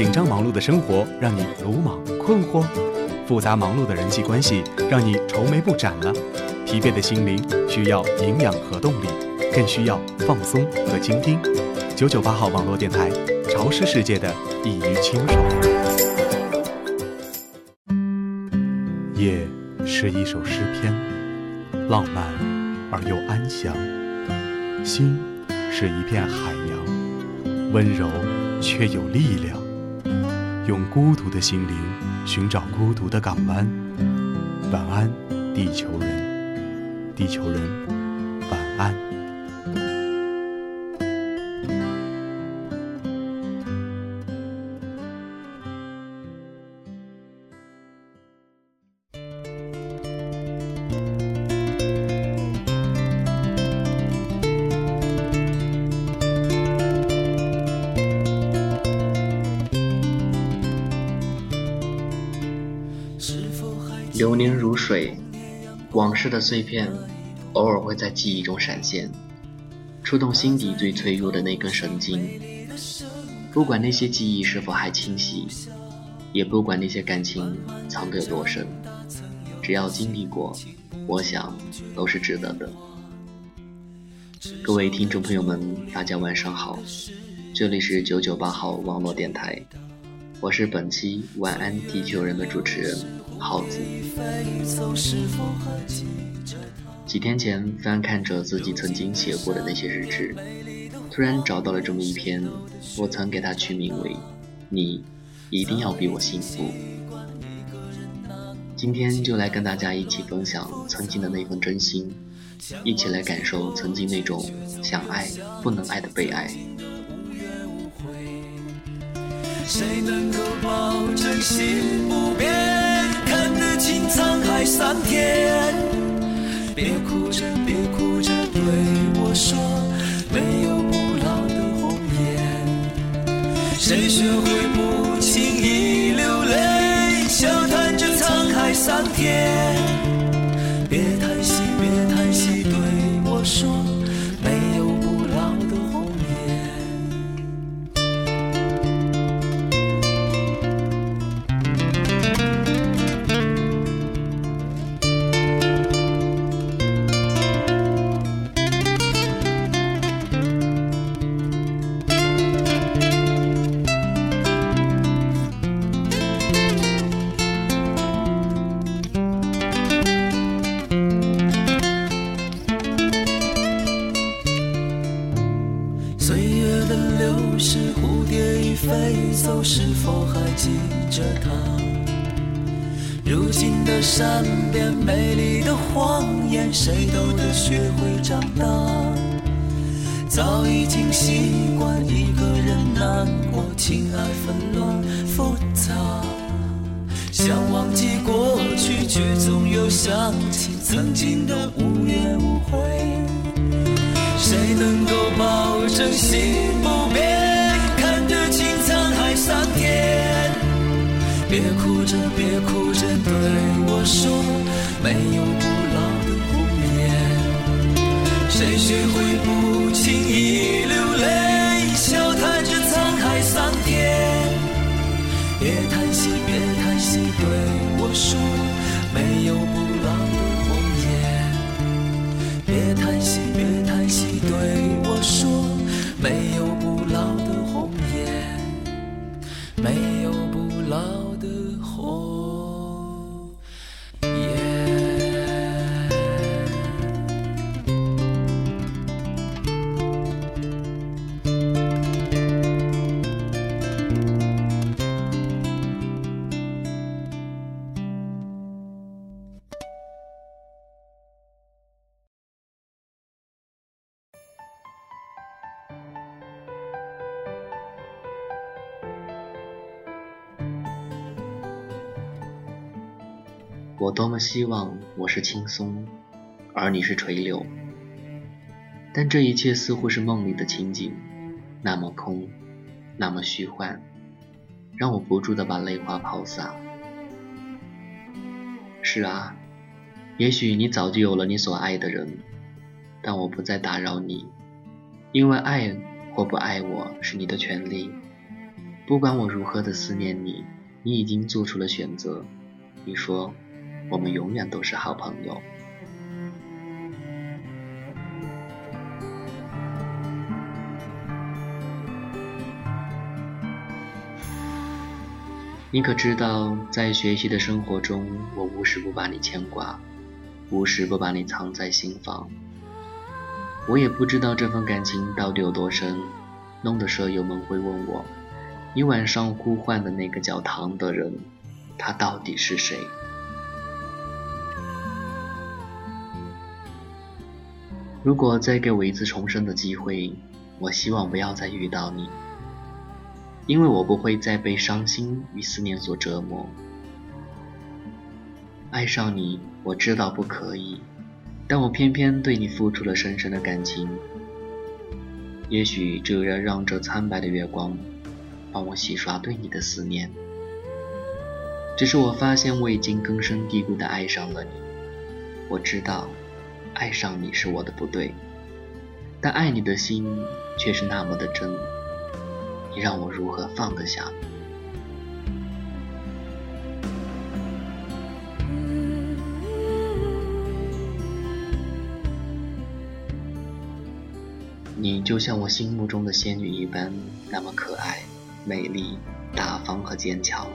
紧张忙碌的生活让你鲁莽困惑，复杂忙碌的人际关系让你愁眉不展了，疲惫的心灵需要营养和动力，更需要放松和倾听。九九八号网络电台，潮湿世界的一隅清爽。夜是一首诗篇，浪漫而又安详；心是一片海洋，温柔却有力量。用孤独的心灵寻找孤独的港湾。晚安，地球人，地球人，晚安。流年如水，往事的碎片偶尔会在记忆中闪现，触动心底最脆弱的那根神经。不管那些记忆是否还清晰，也不管那些感情藏得有多深，只要经历过，我想都是值得的。各位听众朋友们，大家晚上好，这里是九九八号网络电台，我是本期晚安地球人的主持人。耗子。几天前翻看着自己曾经写过的那些日志，突然找到了这么一篇，我曾给它取名为“你一定要比我幸福”。今天就来跟大家一起分享曾经的那份真心，一起来感受曾经那种想爱不能爱的被爱。谁能够保证心不变？看得清沧海桑田，别哭着，别哭着，对我说，没有不老的红颜。谁学会不轻易流泪，笑谈着沧海桑田。边美丽的谎言，谁都得学会长大。早已经习惯一个人难过，情爱纷乱复杂。想忘记过去，却总又想起曾经的无怨无悔。谁能够保证心不变，别哭着，别哭着，对。我说没有不老的红颜，谁学会不轻易流泪，笑谈着沧海桑田。别叹息，别叹息，对我说没有不老的红颜。别叹息，别叹息，对我说没有不老的红颜，没有不老的火。我多么希望我是轻松，而你是垂柳，但这一切似乎是梦里的情景，那么空，那么虚幻，让我不住的把泪花抛洒。是啊，也许你早就有了你所爱的人，但我不再打扰你，因为爱或不爱我是你的权利。不管我如何的思念你，你已经做出了选择。你说，我们永远都是好朋友。你可知道，在学习的生活中，我无时不把你牵挂，无时不把你藏在心房。我也不知道这份感情到底有多深，弄得舍友们会问我：“你晚上呼唤的那个叫唐的人，他到底是谁？”如果再给我一次重生的机会，我希望不要再遇到你。因为我不会再被伤心与思念所折磨。爱上你，我知道不可以，但我偏偏对你付出了深深的感情。也许只有让这苍白的月光帮我洗刷对你的思念。只是我发现我已经根深蒂固的爱上了你。我知道，爱上你是我的不对，但爱你的心却是那么的真。你让我如何放得下？你就像我心目中的仙女一般，那么可爱、美丽、大方和坚强。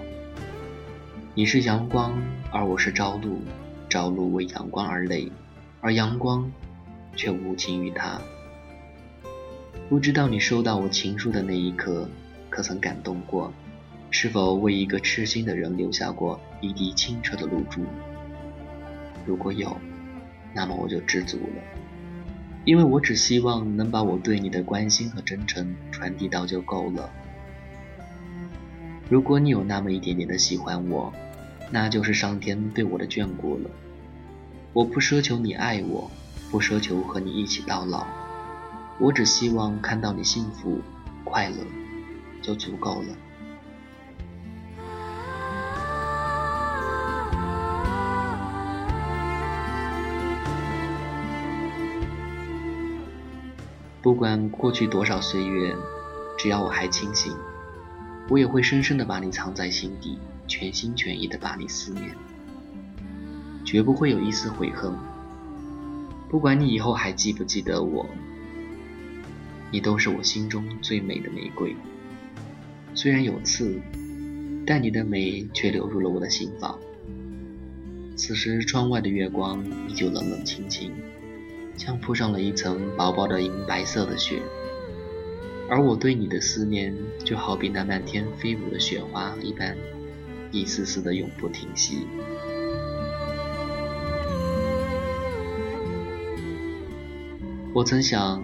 你是阳光，而我是朝露。朝露为阳光而泪，而阳光却无情于他。不知道你收到我情书的那一刻，可曾感动过？是否为一个痴心的人留下过一滴清澈的露珠？如果有，那么我就知足了，因为我只希望能把我对你的关心和真诚传递到就够了。如果你有那么一点点的喜欢我，那就是上天对我的眷顾了。我不奢求你爱我，不奢求和你一起到老。我只希望看到你幸福快乐，就足够了。不管过去多少岁月，只要我还清醒，我也会深深的把你藏在心底，全心全意的把你思念，绝不会有一丝悔恨。不管你以后还记不记得我。你都是我心中最美的玫瑰，虽然有刺，但你的美却流入了我的心房。此时窗外的月光依旧冷冷清清，像铺上了一层薄薄的银白色的雪，而我对你的思念就好比那漫天飞舞的雪花一般，一丝丝的永不停息。我曾想。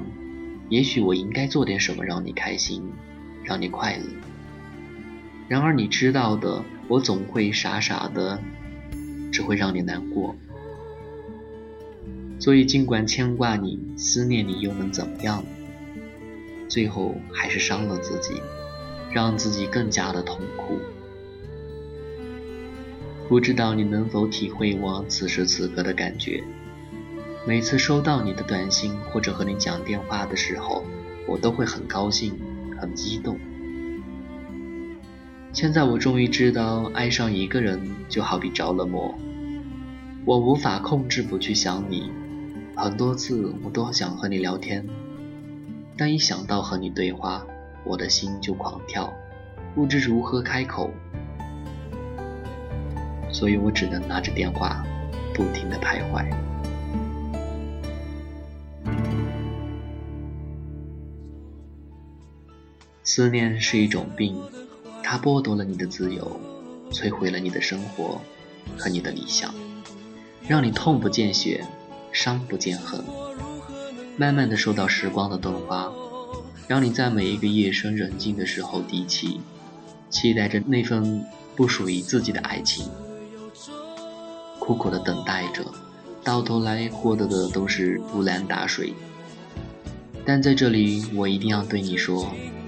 也许我应该做点什么让你开心，让你快乐。然而你知道的，我总会傻傻的，只会让你难过。所以尽管牵挂你、思念你，又能怎么样？最后还是伤了自己，让自己更加的痛苦。不知道你能否体会我此时此刻的感觉？每次收到你的短信或者和你讲电话的时候，我都会很高兴、很激动。现在我终于知道，爱上一个人就好比着了魔。我无法控制不去想你，很多次我都想和你聊天，但一想到和你对话，我的心就狂跳，不知如何开口，所以我只能拿着电话，不停的徘徊。思念是一种病，它剥夺了你的自由，摧毁了你的生活和你的理想，让你痛不见血，伤不见痕，慢慢的受到时光的钝化，让你在每一个夜深人静的时候低泣，期待着那份不属于自己的爱情，苦苦的等待着，到头来获得的都是乌兰打水。但在这里，我一定要对你说。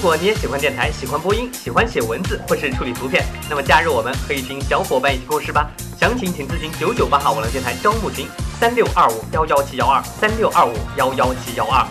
如果你也喜欢电台，喜欢播音，喜欢写文字或是处理图片，那么加入我们和一群小伙伴一起共事吧。详情请咨询九九八号网络电台招募群三六二五幺幺七幺二三六二五幺幺七幺二。